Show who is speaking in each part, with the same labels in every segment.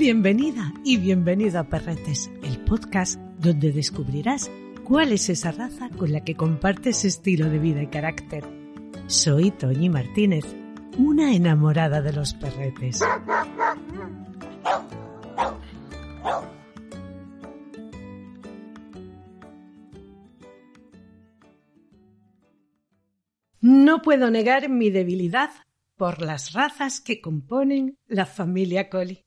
Speaker 1: Bienvenida y bienvenido a Perretes, el podcast donde descubrirás cuál es esa raza con la que compartes estilo de vida y carácter. Soy Toñi Martínez, una enamorada de los perretes. No puedo negar mi debilidad por las razas que componen la familia Collie.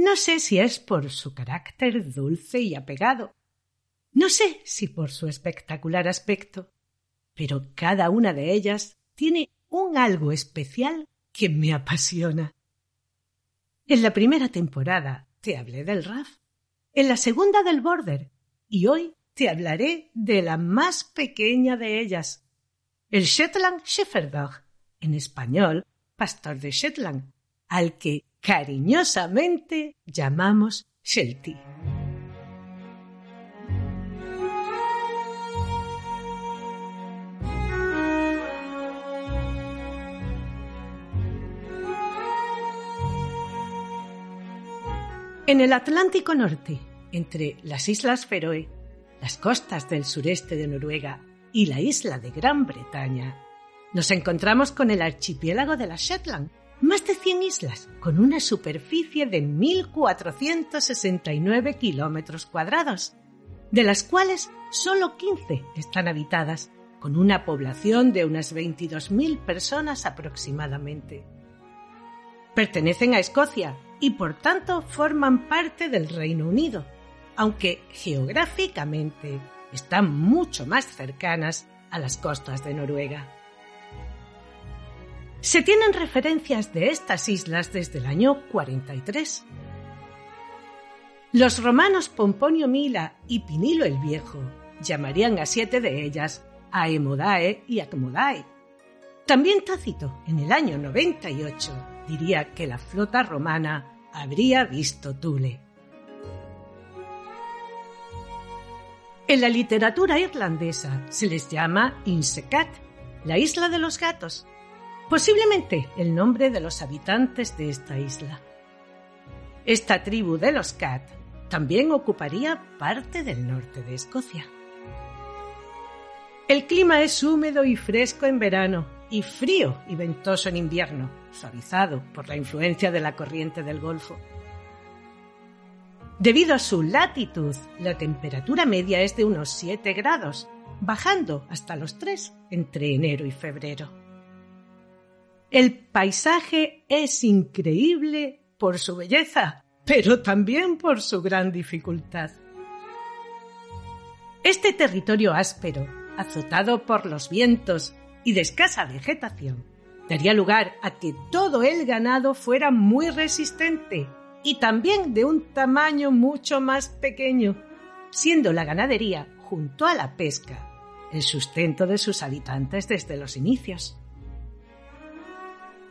Speaker 1: No sé si es por su carácter dulce y apegado, no sé si por su espectacular aspecto, pero cada una de ellas tiene un algo especial que me apasiona. En la primera temporada te hablé del RAF, en la segunda del Border, y hoy te hablaré de la más pequeña de ellas, el Shetland Shepherd en español, pastor de Shetland, al que cariñosamente llamamos Sheltie. En el Atlántico Norte, entre las Islas Feroe, las costas del sureste de Noruega y la isla de Gran Bretaña, nos encontramos con el archipiélago de las Shetland, más de 100 islas, con una superficie de 1.469 kilómetros cuadrados, de las cuales solo 15 están habitadas, con una población de unas 22.000 personas aproximadamente. Pertenecen a Escocia y por tanto forman parte del Reino Unido, aunque geográficamente están mucho más cercanas a las costas de Noruega. Se tienen referencias de estas islas desde el año 43. Los romanos Pomponio Mila y Pinilo el Viejo llamarían a siete de ellas Aemodae y Acmodae. También Tácito, en el año 98, diría que la flota romana habría visto Tule. En la literatura irlandesa se les llama Insecat, la isla de los gatos, posiblemente el nombre de los habitantes de esta isla. Esta tribu de los Cat también ocuparía parte del norte de Escocia. El clima es húmedo y fresco en verano y frío y ventoso en invierno, suavizado por la influencia de la corriente del Golfo. Debido a su latitud, la temperatura media es de unos 7 grados, bajando hasta los 3 entre enero y febrero. El paisaje es increíble por su belleza, pero también por su gran dificultad. Este territorio áspero, azotado por los vientos y de escasa vegetación, daría lugar a que todo el ganado fuera muy resistente y también de un tamaño mucho más pequeño, siendo la ganadería, junto a la pesca, el sustento de sus habitantes desde los inicios.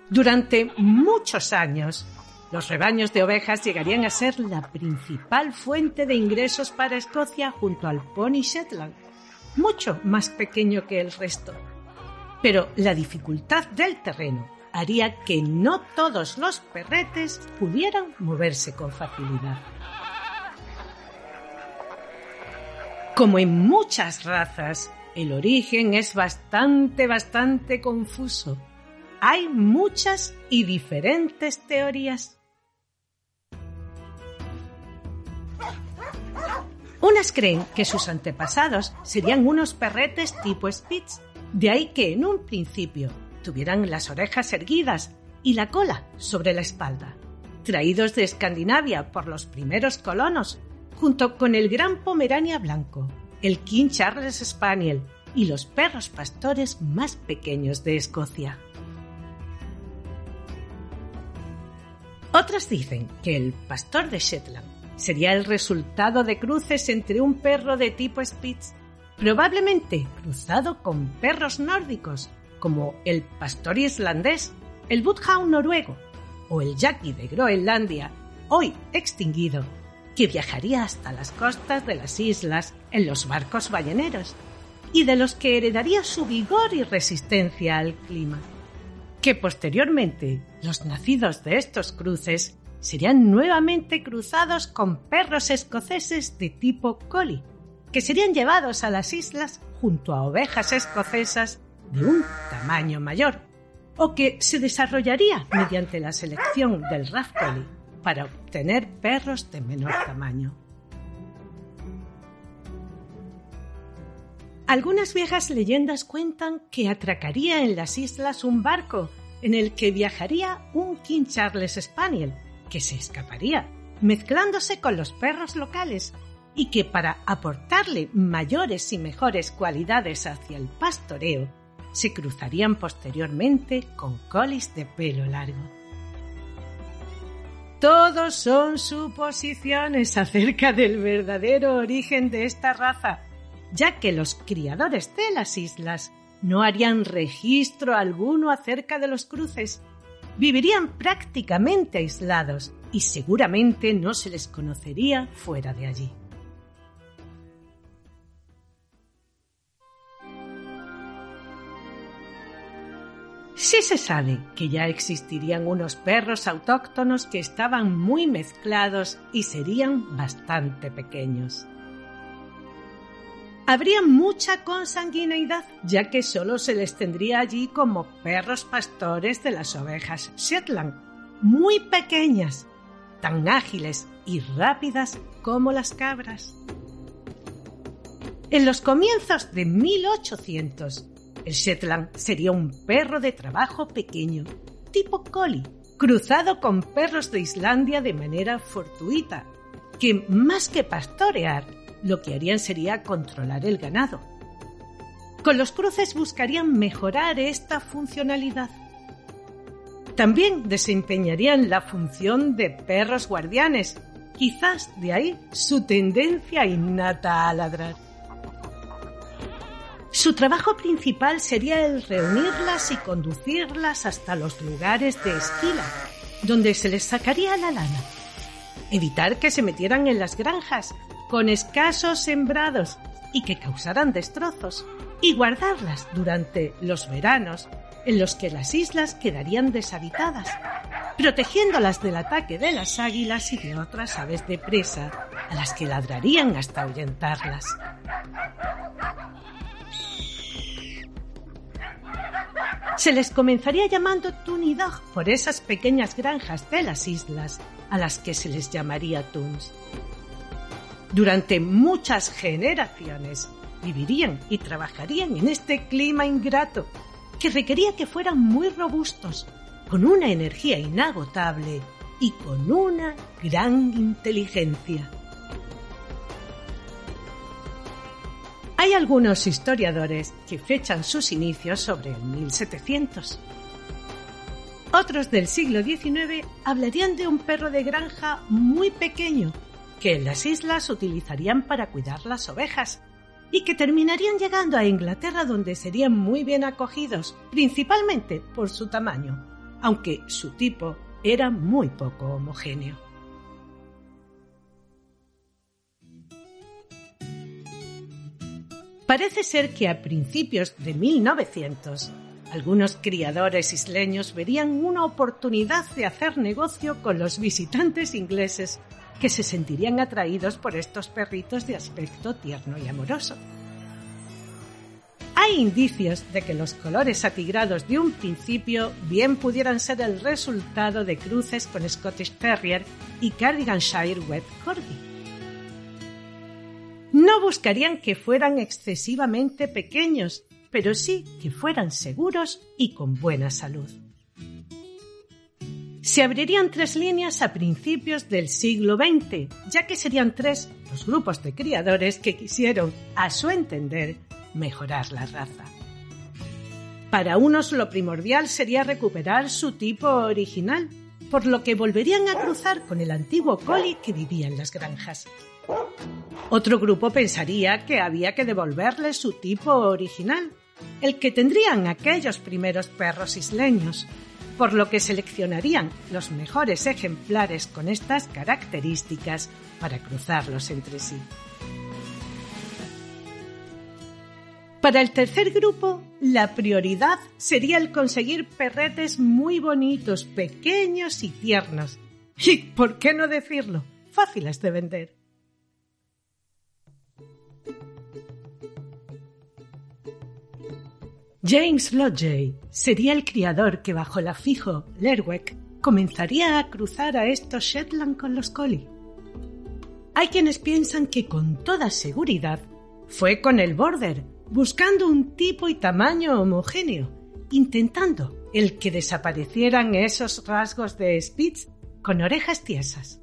Speaker 1: Durante muchos años, los rebaños de ovejas llegarían a ser la principal fuente de ingresos para Escocia junto al Pony Shetland, mucho más pequeño que el resto. Pero la dificultad del terreno haría que no todos los perretes pudieran moverse con facilidad. Como en muchas razas, el origen es bastante, bastante confuso hay muchas y diferentes teorías. Unas creen que sus antepasados serían unos perretes tipo Spitz, de ahí que en un principio tuvieran las orejas erguidas y la cola sobre la espalda, traídos de Escandinavia por los primeros colonos, junto con el gran Pomerania blanco, el King Charles Spaniel y los perros pastores más pequeños de Escocia. Otras dicen que el pastor de Shetland sería el resultado de cruces entre un perro de tipo Spitz, probablemente cruzado con perros nórdicos, como el pastor islandés, el Bloodhound noruego o el Jackie de Groenlandia, hoy extinguido, que viajaría hasta las costas de las islas en los barcos balleneros y de los que heredaría su vigor y resistencia al clima que posteriormente los nacidos de estos cruces serían nuevamente cruzados con perros escoceses de tipo collie, que serían llevados a las islas junto a ovejas escocesas de un tamaño mayor, o que se desarrollaría mediante la selección del Rough Collie para obtener perros de menor tamaño. Algunas viejas leyendas cuentan que atracaría en las islas un barco en el que viajaría un King Charles Spaniel, que se escaparía, mezclándose con los perros locales, y que para aportarle mayores y mejores cualidades hacia el pastoreo, se cruzarían posteriormente con colis de pelo largo. Todos son suposiciones acerca del verdadero origen de esta raza, ya que los criadores de las islas no harían registro alguno acerca de los cruces, vivirían prácticamente aislados y seguramente no se les conocería fuera de allí. Sí se sabe que ya existirían unos perros autóctonos que estaban muy mezclados y serían bastante pequeños habría mucha consanguineidad, ya que solo se les tendría allí como perros pastores de las ovejas Shetland, muy pequeñas, tan ágiles y rápidas como las cabras. En los comienzos de 1800, el Shetland sería un perro de trabajo pequeño, tipo collie, cruzado con perros de Islandia de manera fortuita, que más que pastorear lo que harían sería controlar el ganado. Con los cruces buscarían mejorar esta funcionalidad. También desempeñarían la función de perros guardianes, quizás de ahí su tendencia innata a ladrar. Su trabajo principal sería el reunirlas y conducirlas hasta los lugares de esquila, donde se les sacaría la lana. Evitar que se metieran en las granjas, con escasos sembrados y que causaran destrozos, y guardarlas durante los veranos en los que las islas quedarían deshabitadas, protegiéndolas del ataque de las águilas y de otras aves de presa, a las que ladrarían hasta ahuyentarlas. Se les comenzaría llamando Tunidog por esas pequeñas granjas de las islas a las que se les llamaría Tuns durante muchas generaciones vivirían y trabajarían en este clima ingrato que requería que fueran muy robustos, con una energía inagotable y con una gran inteligencia. Hay algunos historiadores que fechan sus inicios sobre el 1700. Otros del siglo XIX hablarían de un perro de granja muy pequeño que en las islas utilizarían para cuidar las ovejas y que terminarían llegando a Inglaterra donde serían muy bien acogidos, principalmente por su tamaño, aunque su tipo era muy poco homogéneo. Parece ser que a principios de 1900, algunos criadores isleños verían una oportunidad de hacer negocio con los visitantes ingleses que se sentirían atraídos por estos perritos de aspecto tierno y amoroso. Hay indicios de que los colores atigrados de un principio bien pudieran ser el resultado de cruces con Scottish Terrier y Cardiganshire Wet Corgi. No buscarían que fueran excesivamente pequeños, pero sí que fueran seguros y con buena salud se abrirían tres líneas a principios del siglo XX, ya que serían tres los grupos de criadores que quisieron, a su entender, mejorar la raza. Para unos lo primordial sería recuperar su tipo original, por lo que volverían a cruzar con el antiguo collie que vivía en las granjas. Otro grupo pensaría que había que devolverle su tipo original, el que tendrían aquellos primeros perros isleños, por lo que seleccionarían los mejores ejemplares con estas características para cruzarlos entre sí. Para el tercer grupo, la prioridad sería el conseguir perretes muy bonitos, pequeños y tiernos, Y, ¿por qué no decirlo? Fáciles de vender. James Lodgey sería el criador que bajo el afijo Lerwick comenzaría a cruzar a estos Shetland con los Collie. Hay quienes piensan que con toda seguridad fue con el Border, buscando un tipo y tamaño homogéneo, intentando el que desaparecieran esos rasgos de Spitz con orejas tiesas.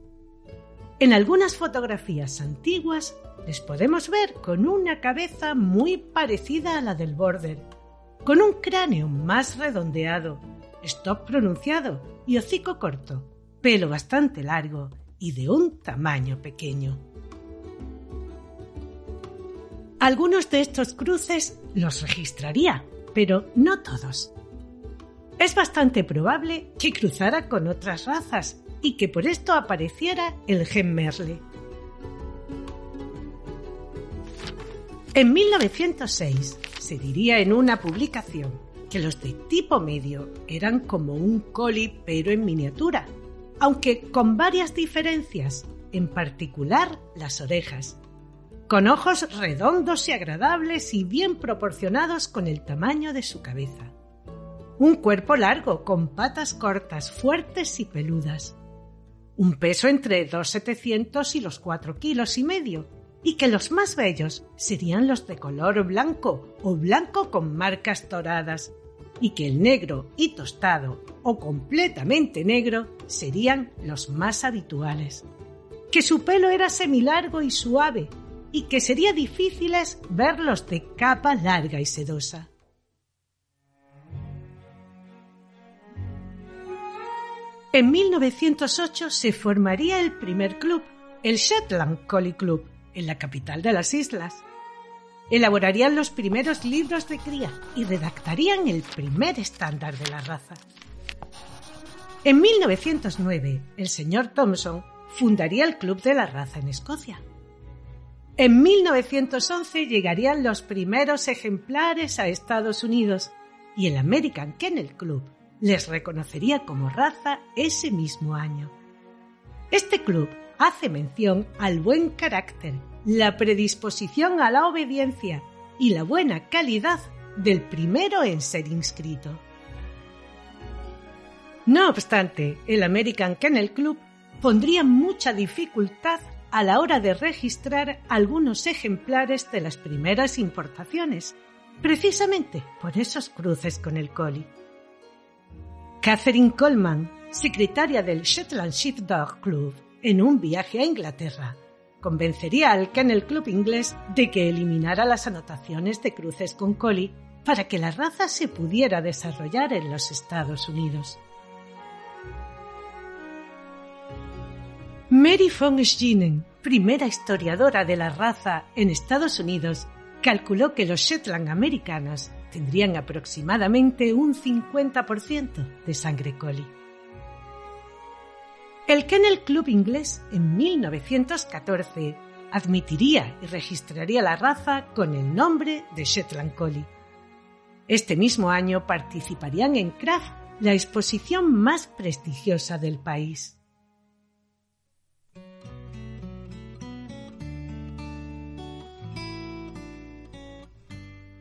Speaker 1: En algunas fotografías antiguas les podemos ver con una cabeza muy parecida a la del Border, con un cráneo más redondeado, stop pronunciado y hocico corto, pelo bastante largo y de un tamaño pequeño. Algunos de estos cruces los registraría, pero no todos. Es bastante probable que cruzara con otras razas y que por esto apareciera el gen Merle. En 1906 se diría en una publicación que los de tipo medio eran como un coli pero en miniatura, aunque con varias diferencias, en particular las orejas, con ojos redondos y agradables y bien proporcionados con el tamaño de su cabeza. Un cuerpo largo, con patas cortas, fuertes y peludas. Un peso entre 2,700 y los 4 kilos y medio, y que los más bellos serían los de color blanco o blanco con marcas doradas, y que el negro y tostado o completamente negro serían los más habituales. Que su pelo era semilargo y suave, y que sería difícil verlos de capa larga y sedosa. En 1908 se formaría el primer club, el Shetland Collie Club, en la capital de las islas. Elaborarían los primeros libros de cría y redactarían el primer estándar de la raza. En 1909, el señor Thompson fundaría el Club de la Raza en Escocia. En 1911 llegarían los primeros ejemplares a Estados Unidos y el American Kennel Club les reconocería como raza ese mismo año. Este club hace mención al buen carácter, la predisposición a la obediencia y la buena calidad del primero en ser inscrito. No obstante, el American Kennel Club pondría mucha dificultad a la hora de registrar algunos ejemplares de las primeras importaciones, precisamente por esos cruces con el collie. Catherine Coleman, secretaria del Shetland Sheepdog Club, en un viaje a Inglaterra, convencería al Kennel Club inglés de que eliminara las anotaciones de cruces con collie para que la raza se pudiera desarrollar en los Estados Unidos. Mary von Schinen, primera historiadora de la raza en Estados Unidos, calculó que los Shetland americanos tendrían aproximadamente un 50% de sangre collie. El Kennel Club inglés en 1914 admitiría y registraría la raza con el nombre de Shetland Collie. Este mismo año participarían en Craft, la exposición más prestigiosa del país.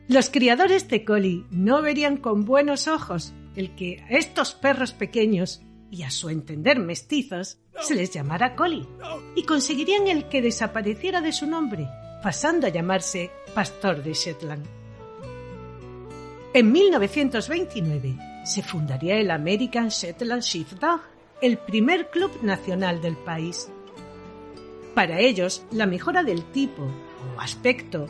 Speaker 1: Los criadores de collie no verían con buenos ojos el que estos perros pequeños y a su entender mestizos se les llamara collie y conseguirían el que desapareciera de su nombre, pasando a llamarse Pastor de Shetland. En 1929 se fundaría el American Shetland Sheepdog, el primer club nacional del país. Para ellos, la mejora del tipo o aspecto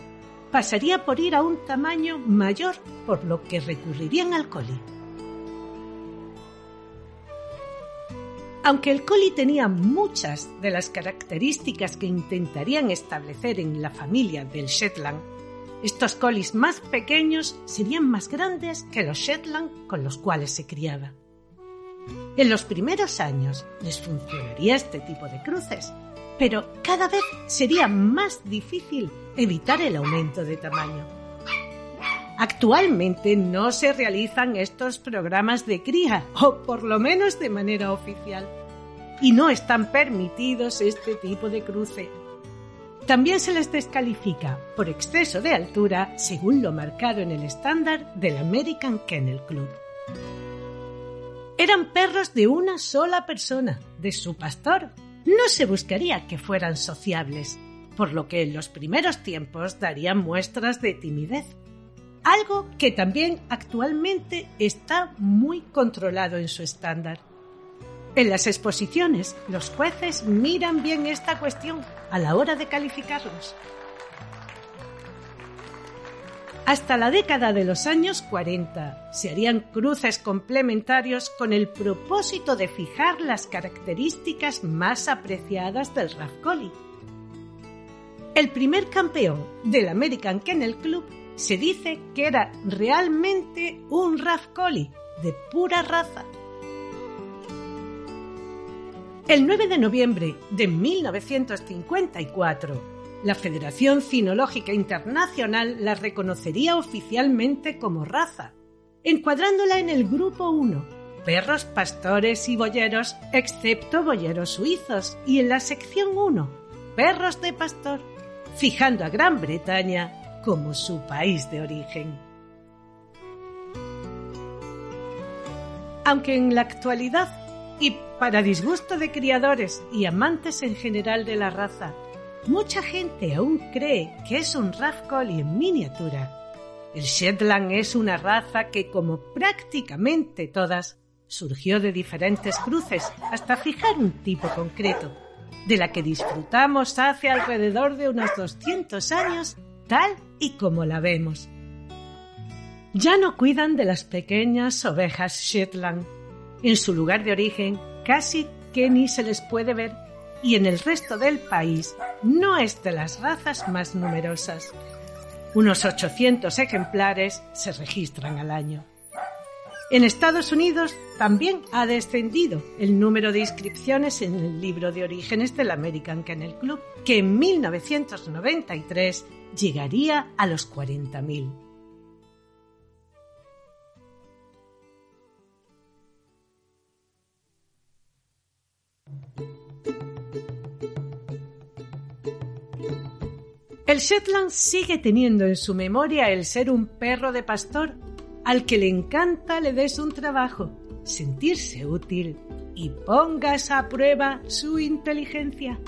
Speaker 1: pasaría por ir a un tamaño mayor, por lo que recurrirían al collie. Aunque el collie tenía muchas de las características que intentarían establecer en la familia del Shetland, estos collies más pequeños serían más grandes que los Shetland con los cuales se criaba. En los primeros años les funcionaría este tipo de cruces, pero cada vez sería más difícil evitar el aumento de tamaño. Actualmente no se realizan estos programas de cría, o por lo menos de manera oficial. y no están permitidos este tipo de cruce. También se les descalifica por exceso de altura según lo marcado en el estándar del American Kennel Club. Eran perros de una sola persona, de su pastor. No se buscaría que fueran sociables, por lo que en los primeros tiempos darían muestras de timidez, algo que también actualmente está muy controlado en su estándar. En las exposiciones, los jueces miran bien esta cuestión a la hora de calificarlos. Hasta la década de los años 40 se harían cruces complementarios con el propósito de fijar las características más apreciadas del Collie. El primer campeón del American Kennel Club se dice que era realmente un Collie de pura raza. El 9 de noviembre de 1954, la Federación Cinológica Internacional la reconocería oficialmente como raza, encuadrándola en el Grupo 1, perros pastores y boyeros, excepto boyeros suizos, y en la sección 1, perros de pastor, fijando a Gran Bretaña como su país de origen. Aunque en la actualidad y para disgusto de criadores y amantes en general de la raza, mucha gente aún cree que es un Collie en miniatura. El Shetland es una raza que, como prácticamente todas, surgió de diferentes cruces hasta fijar un tipo concreto, de la que disfrutamos hace alrededor de unos 200 años, tal y como la vemos. Ya no cuidan de las pequeñas ovejas Shetland, en su lugar de origen casi que ni se les puede ver y en el resto del país no es de las razas más numerosas. Unos 800 ejemplares se registran al año. En Estados Unidos también ha descendido el número de inscripciones en el libro de orígenes del American Kennel Club, que en 1993 llegaría a los 40.000. El Shetland sigue teniendo en su memoria el ser un perro de pastor al que le encanta le des un trabajo, sentirse útil y pongas a prueba su inteligencia.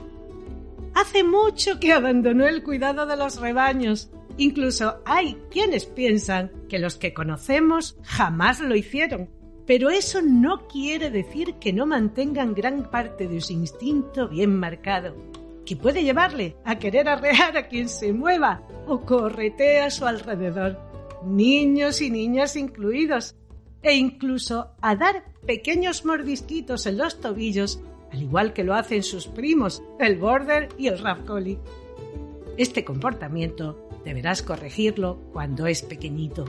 Speaker 1: Hace mucho que abandonó el cuidado de los rebaños. Incluso hay quienes piensan que los que conocemos jamás lo hicieron. Pero eso no quiere decir que no mantengan gran parte de su instinto bien marcado que puede llevarle a querer arrear a quien se mueva o corretea a su alrededor, niños y niñas incluidos, e incluso a dar pequeños mordisquitos en los tobillos, al igual que lo hacen sus primos, el border y el collie. Este comportamiento deberás corregirlo cuando es pequeñito.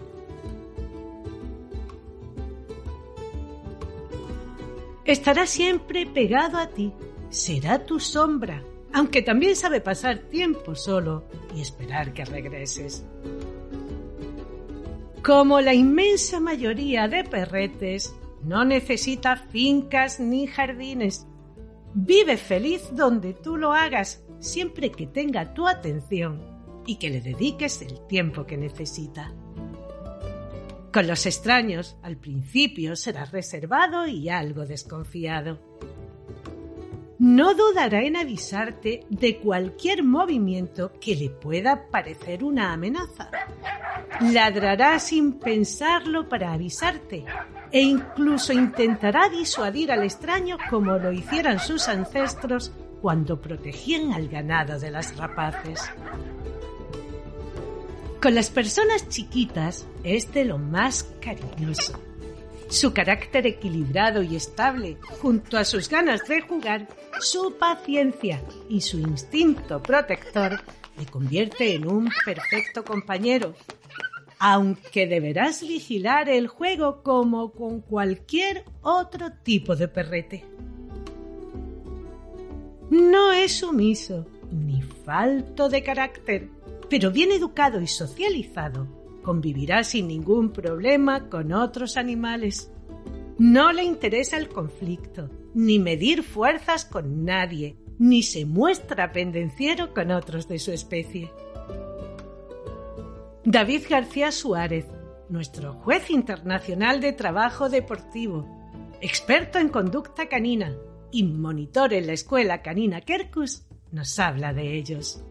Speaker 1: Estará siempre pegado a ti, será tu sombra, aunque también sabe pasar tiempo solo y esperar que regreses. Como la inmensa mayoría de perretes, no necesita fincas ni jardines. Vive feliz donde tú lo hagas, siempre que tenga tu atención y que le dediques el tiempo que necesita. Con los extraños, al principio serás reservado y algo desconfiado no dudará en avisarte de cualquier movimiento que le pueda parecer una amenaza. Ladrará sin pensarlo para avisarte e incluso intentará disuadir al extraño como lo hicieran sus ancestros cuando protegían al ganado de las rapaces. Con las personas chiquitas es de lo más cariñoso. Su carácter equilibrado y estable, junto a sus ganas de jugar, su paciencia y su instinto protector, le convierte en un perfecto compañero, aunque deberás vigilar el juego como con cualquier otro tipo de perrete. No es sumiso ni falto de carácter, pero bien educado y socializado convivirá sin ningún problema con otros animales. No le interesa el conflicto, ni medir fuerzas con nadie, ni se muestra pendenciero con otros de su especie. David García Suárez, nuestro juez internacional de trabajo deportivo, experto en conducta canina y monitor en la escuela canina Kerkus, nos habla de ellos.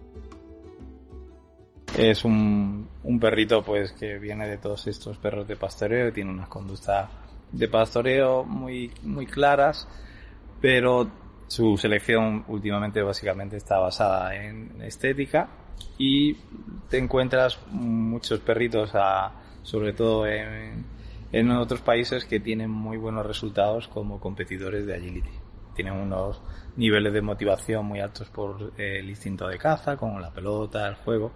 Speaker 2: Es un, perrito pues que viene de todos estos perros de pastoreo, tiene unas conductas de pastoreo muy, muy claras, pero su selección últimamente básicamente está basada en estética y te encuentras muchos perritos, sobre todo en, en otros países, que tienen muy buenos resultados como competidores de agility. Tienen unos niveles de motivación muy altos por el instinto de caza, como la pelota, el juego,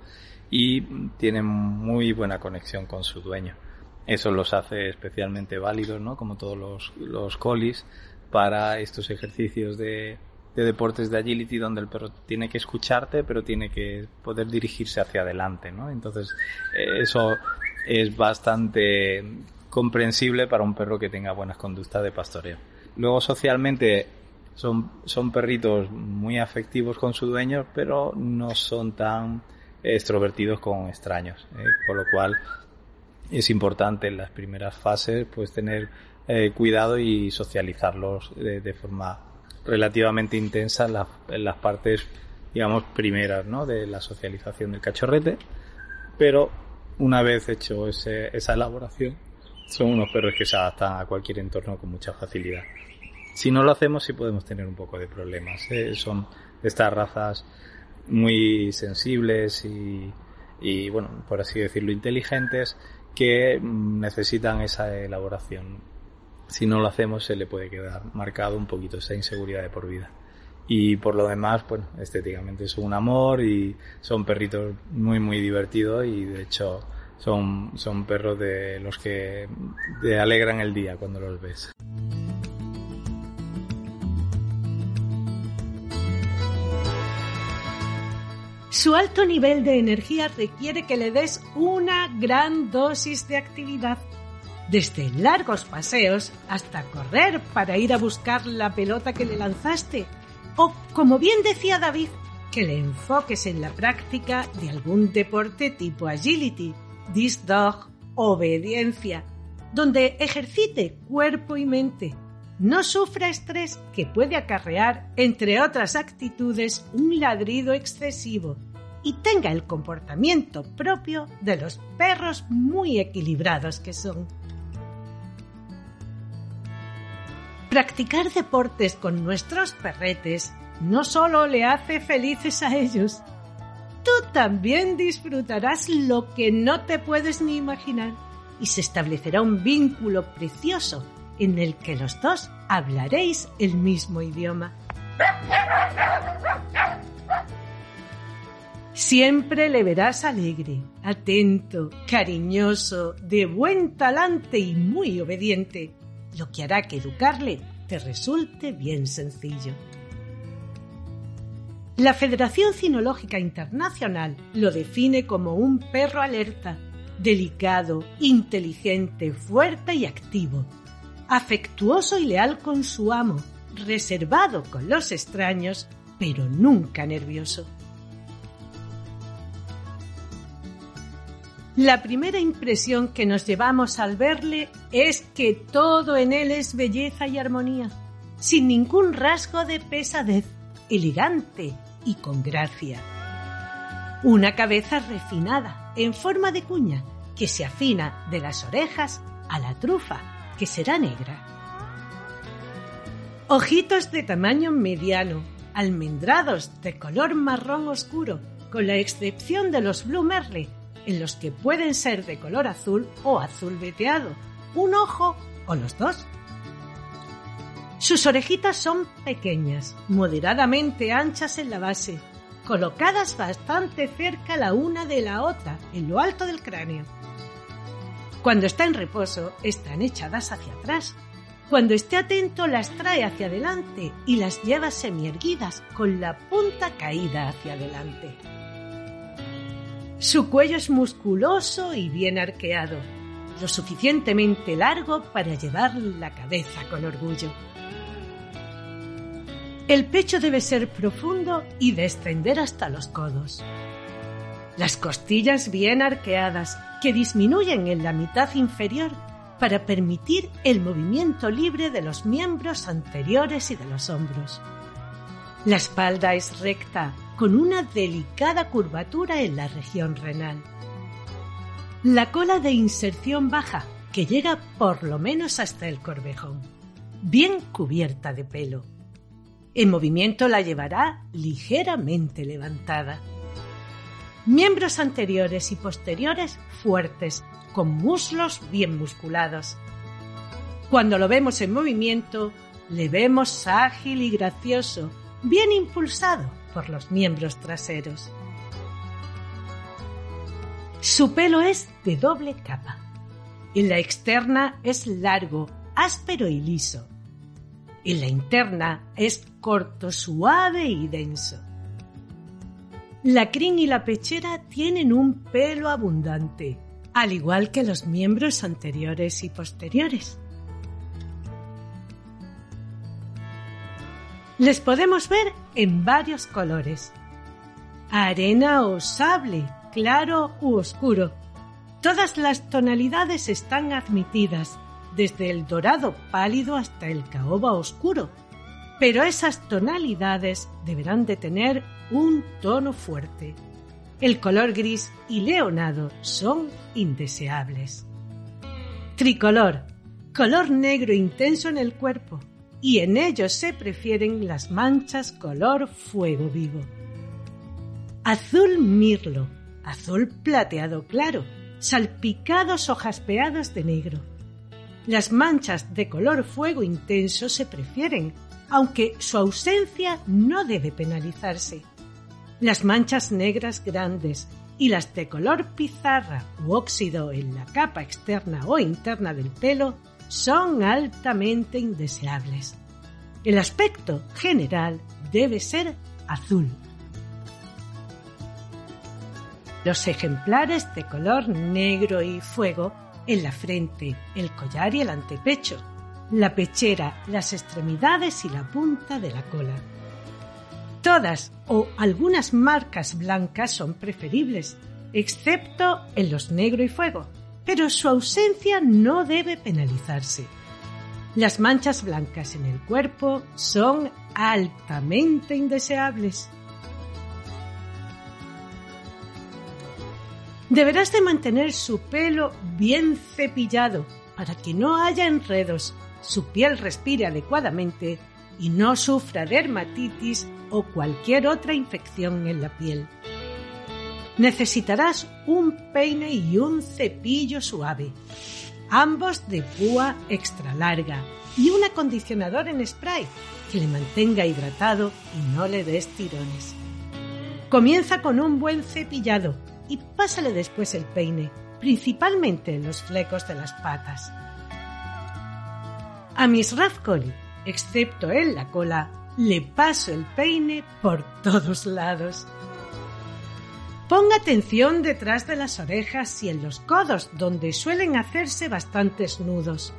Speaker 2: y tienen muy buena conexión con su dueño. Eso los hace especialmente válidos, ¿no? Como todos los, los colis, para estos ejercicios de, de deportes de agility donde el perro tiene que escucharte pero tiene que poder dirigirse hacia adelante, ¿no? Entonces eh, eso es bastante comprensible para un perro que tenga buenas conductas de pastoreo. Luego socialmente son, son perritos muy afectivos con su dueño pero no son tan extrovertidos con extraños, ¿eh? con lo cual es importante en las primeras fases pues tener eh, cuidado y socializarlos de, forma relativamente intensa en, las partes digamos primeras ¿no? de la socialización del cachorrete pero una vez hecho ese, esa elaboración son unos perros que se adaptan a cualquier entorno con mucha facilidad si no lo hacemos sí podemos tener un poco de problemas ¿eh? son estas razas muy sensibles y, bueno, por así decirlo, inteligentes que necesitan esa elaboración. Si no lo hacemos se le puede quedar marcado un poquito esa inseguridad de por vida. Y por lo demás, bueno, estéticamente son un amor y son perritos muy muy divertidos y de hecho son, son perros de los que te alegran el día cuando los ves.
Speaker 1: Su alto nivel de energía requiere que le des una gran dosis de actividad, desde largos paseos hasta correr para ir a buscar la pelota que le lanzaste, o, como bien decía David, que le enfoques en la práctica de algún deporte tipo agility, disc dog, obediencia, donde ejercite cuerpo y mente, no sufra estrés que puede acarrear, entre otras actitudes, un ladrido excesivo, y tenga el comportamiento propio de los perros muy equilibrados que son. Practicar deportes con nuestros perretes no solo le hace felices a ellos, tú también disfrutarás lo que no te puedes ni imaginar y se establecerá un vínculo precioso en el que los dos hablaréis el mismo idioma. Siempre le verás alegre, atento, cariñoso, de buen talante y muy obediente, lo que hará que educarle te resulte bien sencillo. La Federación Cinológica Internacional lo define como un perro alerta, delicado, inteligente, fuerte y activo, afectuoso y leal con su amo, reservado con los extraños, pero nunca nervioso. La primera impresión que nos llevamos al verle es que todo en él es belleza y armonía, sin ningún rasgo de pesadez, elegante y con gracia. Una cabeza refinada, en forma de cuña, que se afina de las orejas a la trufa, que será negra. Ojitos de tamaño mediano, almendrados de color marrón oscuro, con la excepción de los Blue Merle, en los que pueden ser de color azul o azul veteado, un ojo o los dos. Sus orejitas son pequeñas, moderadamente anchas en la base, colocadas bastante cerca la una de la otra, en lo alto del cráneo. Cuando está en reposo, están echadas hacia atrás. Cuando esté atento, las trae hacia adelante y las lleva semierguidas, con la punta caída hacia adelante. Su cuello es musculoso y bien arqueado. lo suficientemente largo para llevar la cabeza con orgullo. El pecho debe ser profundo y descender hasta los codos. Las costillas bien arqueadas que disminuyen en la mitad inferior para permitir el movimiento libre de los miembros anteriores y de los hombros. La espalda es recta, con una delicada curvatura en la región renal. La cola de inserción baja, que llega por lo menos hasta el corvejón, bien cubierta de pelo. En movimiento la llevará ligeramente levantada. Miembros anteriores y posteriores fuertes, con muslos bien musculados. Cuando lo vemos en movimiento, le vemos ágil y gracioso, bien impulsado por los miembros traseros. Su pelo es de doble capa. En la externa es largo, áspero y liso. En la interna es corto, suave y denso. La crin y la pechera tienen un pelo abundante, al igual que los miembros anteriores y posteriores. Les podemos ver en varios colores. Arena o sable, claro u oscuro. Todas las tonalidades están admitidas, desde el dorado pálido hasta el caoba oscuro, pero esas tonalidades deberán de tener un tono fuerte. El color gris y leonado son indeseables. Tricolor, color negro intenso en el cuerpo, y en ellos se prefieren las manchas color fuego vivo. Azul mirlo, azul plateado claro, salpicados o jaspeados de negro. Las manchas de color fuego intenso se prefieren, aunque su ausencia no debe penalizarse. Las manchas negras grandes y las de color pizarra u óxido en la capa externa o interna del pelo son altamente indeseables. El aspecto general debe ser azul. Los ejemplares de color negro y fuego en la frente, el collar y el antepecho, la pechera, las extremidades y la punta de la cola. Todas o algunas marcas blancas son preferibles, excepto en los negro y fuego, pero su ausencia no debe penalizarse. Las manchas blancas en el cuerpo son altamente indeseables. Deberás de mantener su pelo bien cepillado para que no haya enredos, su piel respire adecuadamente y no sufra dermatitis o cualquier otra infección en la piel. Necesitarás un peine y un cepillo suave, ambos de púa extra larga y un acondicionador en spray que le mantenga hidratado y no le des tirones. Comienza con un buen cepillado y pásale después el peine, principalmente en los flecos de las patas. A Miss Radcoli excepto en la cola, le paso el peine por todos lados. Ponga atención detrás de las orejas y en los codos, donde suelen hacerse bastantes nudos.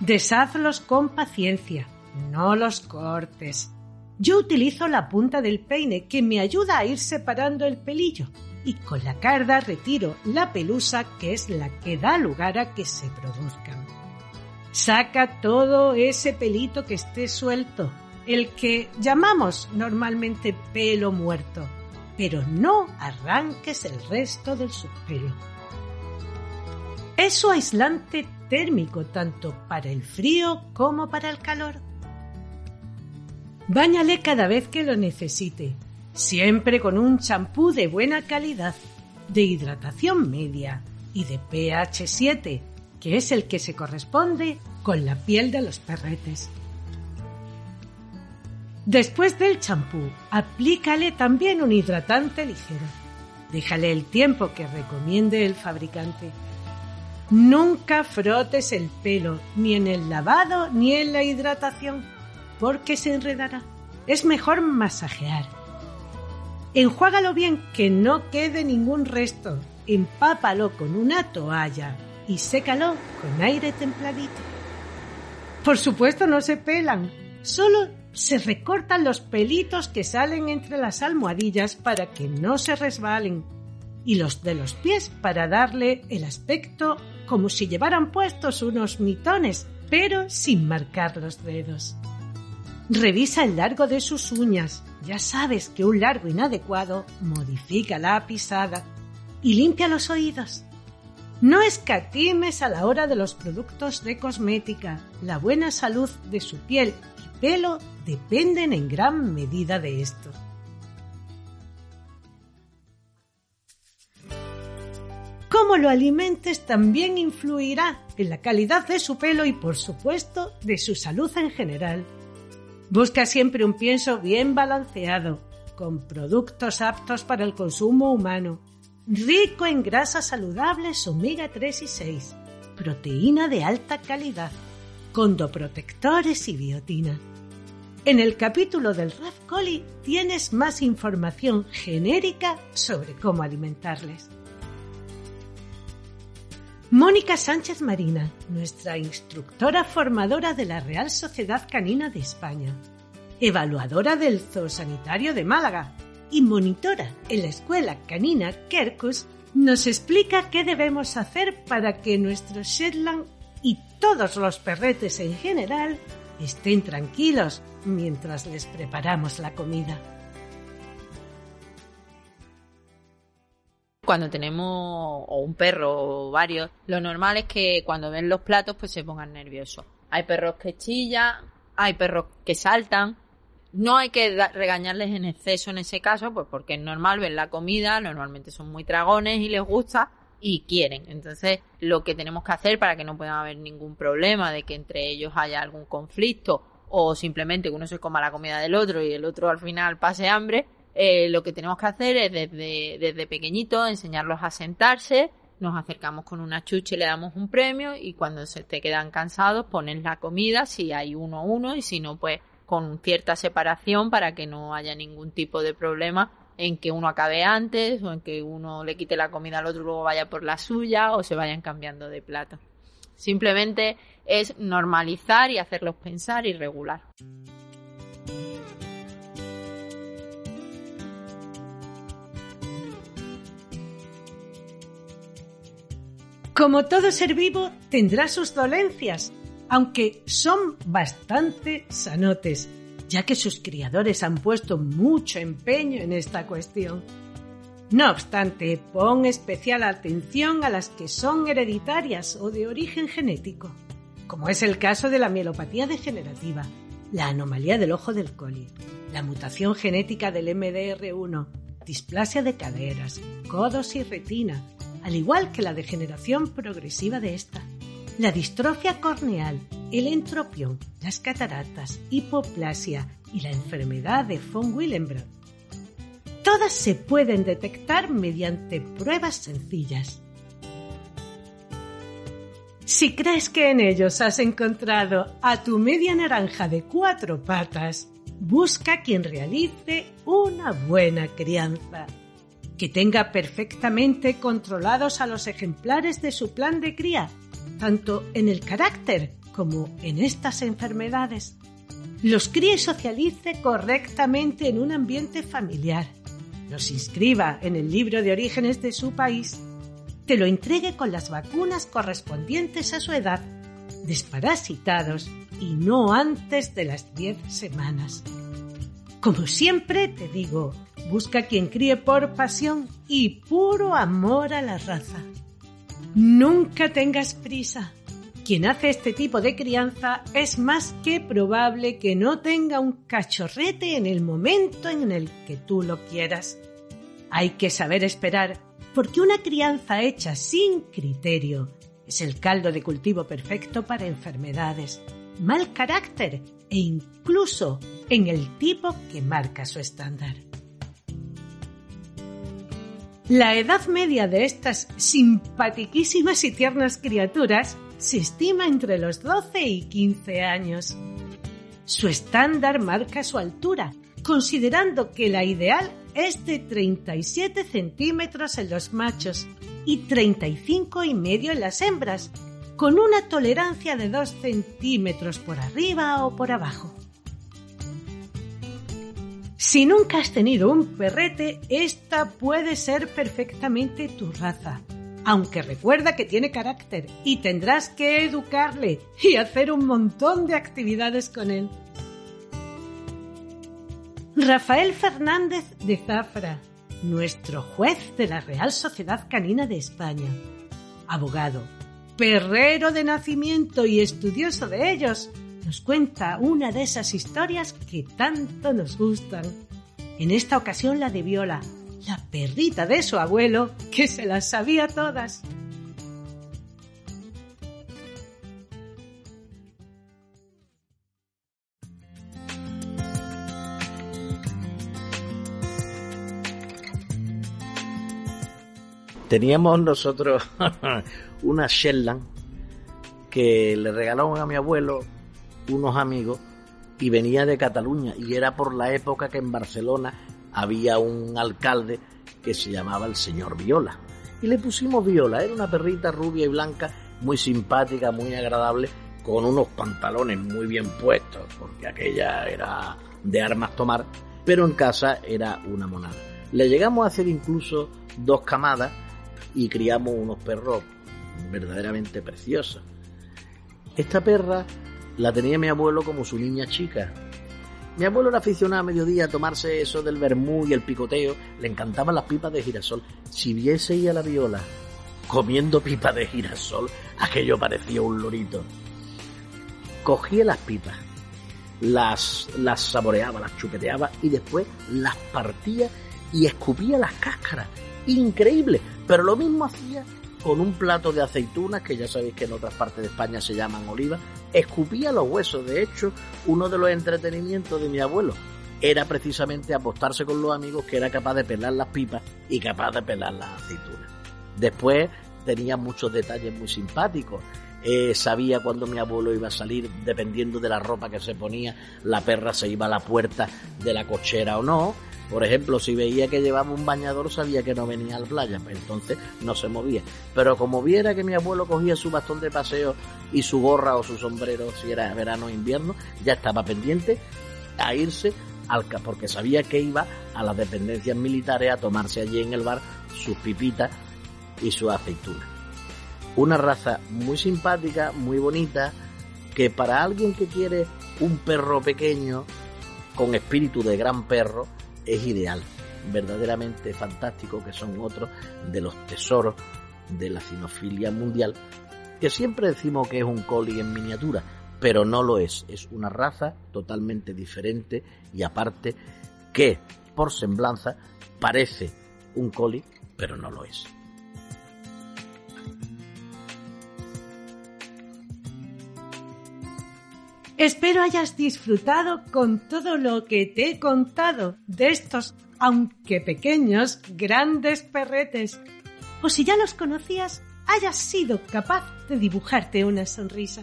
Speaker 1: Deshazlos con paciencia, no los cortes. Yo utilizo la punta del peine que me ayuda a ir separando el pelillo y con la carda retiro la pelusa que es la que da lugar a que se produzcan. Saca todo ese pelito que esté suelto, el que llamamos normalmente pelo muerto, pero no arranques el resto del subpelo. Es su aislante térmico tanto para el frío como para el calor. Báñale cada vez que lo necesite, siempre con un champú de buena calidad, de hidratación media y de pH 7 que es el que se corresponde con la piel de los perretes. Después del champú, aplícale también un hidratante ligero. Déjale el tiempo que recomiende el fabricante. Nunca frotes el pelo, ni en el lavado ni en la hidratación, porque se enredará. Es mejor masajear. Enjuágalo bien, que no quede ningún resto. Empápalo con una toalla y sécalo con aire templadito. Por supuesto no se pelan, solo se recortan los pelitos que salen entre las almohadillas para que no se resbalen y los de los pies para darle el aspecto como si llevaran puestos unos mitones, pero sin marcar los dedos. Revisa el largo de sus uñas. Ya sabes que un largo inadecuado modifica la pisada. Y limpia los oídos. No escatimes a la hora de los productos de cosmética. La buena salud de su piel y pelo dependen en gran medida de esto. Cómo lo alimentes también influirá en la calidad de su pelo y por supuesto de su salud en general. Busca siempre un pienso bien balanceado, con productos aptos para el consumo humano, rico en grasas saludables omega 3 y 6, proteína de alta calidad, condoprotectores y biotina. En el capítulo del RAF Coli tienes más información genérica sobre cómo alimentarles. Mónica Sánchez Marina, nuestra instructora formadora de la Real Sociedad Canina de España, evaluadora del Zoosanitario de Málaga y monitora en la Escuela Canina Kerkus, nos explica qué debemos hacer para que nuestros Shetland y todos los perretes en general estén tranquilos mientras les preparamos la comida.
Speaker 3: cuando tenemos un perro o varios, lo normal es que cuando ven los platos pues se pongan nerviosos. Hay perros que chillan, hay perros que saltan. No hay que regañarles en exceso en ese caso, pues porque es normal ver la comida, normalmente son muy dragones y les gusta y quieren. Entonces, lo que tenemos que hacer para que no pueda haber ningún problema de que entre ellos haya algún conflicto o simplemente que uno se coma la comida del otro y el otro al final pase hambre, eh, lo que tenemos que hacer es desde, desde pequeñito enseñarlos a sentarse, nos acercamos con una chucha y le damos un premio y cuando se te quedan cansados ponen la comida, si hay uno a uno y si no pues con cierta separación para que no haya ningún tipo de problema en que uno acabe antes o en que uno le quite la comida al otro y luego vaya por la suya o se vayan cambiando de plato. Simplemente es normalizar y hacerlos pensar y regular.
Speaker 1: Como todo ser vivo, tendrá sus dolencias, aunque son bastante sanotes, ya que sus criadores han puesto mucho empeño en esta cuestión. No obstante, pon especial atención a las que son hereditarias o de origen genético, como es el caso de la mielopatía degenerativa, la anomalía del ojo del coli, la mutación genética del MDR1, displasia de caderas, codos y retina, al igual que la degeneración progresiva de esta. La distrofia corneal, el entropión, las cataratas, hipoplasia y la enfermedad de von Willenbrod. Todas se pueden detectar mediante pruebas sencillas. Si crees que en ellos has encontrado a tu media naranja de cuatro patas, busca quien realice una buena crianza que tenga perfectamente controlados a los ejemplares de su plan de cría, tanto en el carácter como en estas enfermedades. Los críe y socialice correctamente en un ambiente familiar. Los inscriba en el libro de orígenes de su país. Te lo entregue con las vacunas correspondientes a su edad, desparasitados y no antes de las 10 semanas. Como siempre te digo, Busca quien críe por pasión y puro amor a la raza. Nunca tengas prisa. Quien hace este tipo de crianza es más que probable que no tenga un cachorrete en el momento en el que tú lo quieras. Hay que saber esperar, porque una crianza hecha sin criterio es el caldo de cultivo perfecto para enfermedades, mal carácter e incluso en el tipo que marca su estándar. La edad media de estas simpatiquísimas y tiernas criaturas se estima entre los 12 y 15 años. Su estándar marca su altura, considerando que la ideal es de 37 centímetros en los machos y 35 y medio en las hembras, con una tolerancia de 2 centímetros por arriba o por abajo. Si nunca has tenido un perrete, esta puede ser perfectamente tu raza. Aunque recuerda que tiene carácter y tendrás que educarle y hacer un montón de actividades con él. Rafael Fernández de Zafra, nuestro juez de la Real Sociedad Canina de España, abogado, perrero de nacimiento y estudioso de ellos, nos cuenta una de esas historias que tanto nos gustan. En esta ocasión la de Viola, la perrita de su abuelo, que se las sabía todas.
Speaker 4: Teníamos nosotros una Shetland que le regalaron a mi abuelo unos amigos y venía de Cataluña y era por la época que en Barcelona había un alcalde que se llamaba el señor Viola. Y le pusimos Viola, era una perrita rubia y blanca, muy simpática, muy agradable, con unos pantalones muy bien puestos, porque aquella era de armas tomar, pero en casa era una monada. Le llegamos a hacer incluso dos camadas y criamos unos perros verdaderamente preciosos. Esta perra la tenía mi abuelo como su niña chica. Mi abuelo era aficionado a mediodía a tomarse eso del vermú y el picoteo, le encantaban las pipas de girasol. Si viese a la viola comiendo pipas de girasol, aquello parecía un lorito. Cogía las pipas, las, las saboreaba, las chupeteaba y después las partía y escupía las cáscaras. Increíble, pero lo mismo hacía con un plato de aceitunas, que ya sabéis que en otras partes de España se llaman olivas, escupía los huesos. De hecho, uno de los entretenimientos de mi abuelo era precisamente apostarse con los amigos que era capaz de pelar las pipas y capaz de pelar las aceitunas. Después tenía muchos detalles muy simpáticos. Eh, sabía cuando mi abuelo iba a salir, dependiendo de la ropa que se ponía, la perra se iba a la puerta de la cochera o no por ejemplo, si veía que llevaba un bañador, sabía que no venía a la playa, pues entonces no se movía. Pero como viera que mi abuelo cogía su bastón de paseo y su gorra o su sombrero, si era verano o invierno, ya estaba pendiente a irse al porque sabía que iba a las dependencias militares a tomarse allí en el bar sus pipitas y su aceituna. Una raza muy simpática, muy bonita, que para alguien que quiere un perro pequeño, con espíritu de gran perro, es ideal, verdaderamente fantástico, que son otros de los tesoros de la cinofilia mundial, que siempre decimos que es un collie en miniatura, pero no lo es, es una raza totalmente diferente y aparte que por semblanza parece un collie, pero no lo es.
Speaker 1: Espero hayas disfrutado con todo lo que te he contado de estos, aunque pequeños, grandes perretes. O si ya los conocías, hayas sido capaz de dibujarte una sonrisa.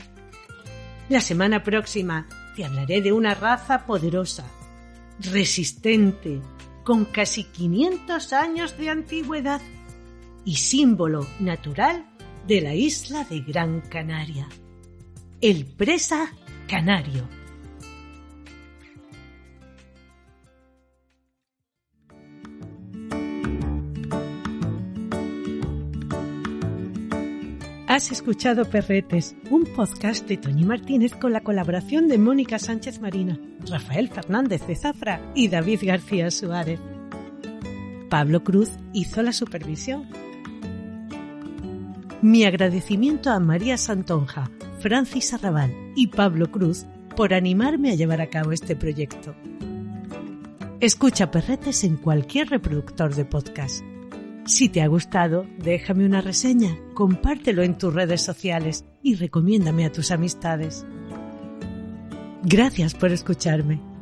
Speaker 1: La semana próxima te hablaré de una raza poderosa, resistente, con casi 500 años de antigüedad y símbolo natural de la isla de Gran Canaria. El presa Canario. Has escuchado Perretes, un podcast de Toñi Martínez con la colaboración de Mónica Sánchez Marina, Rafael Fernández de Zafra y David García Suárez. Pablo Cruz hizo la supervisión. Mi agradecimiento a María Santonja, Francis Arrabal y Pablo Cruz por animarme a llevar a cabo este proyecto. Escucha Perretes en cualquier reproductor de podcast. Si te ha gustado, déjame una reseña, compártelo en tus redes sociales y recomiéndame a tus amistades. Gracias por escucharme.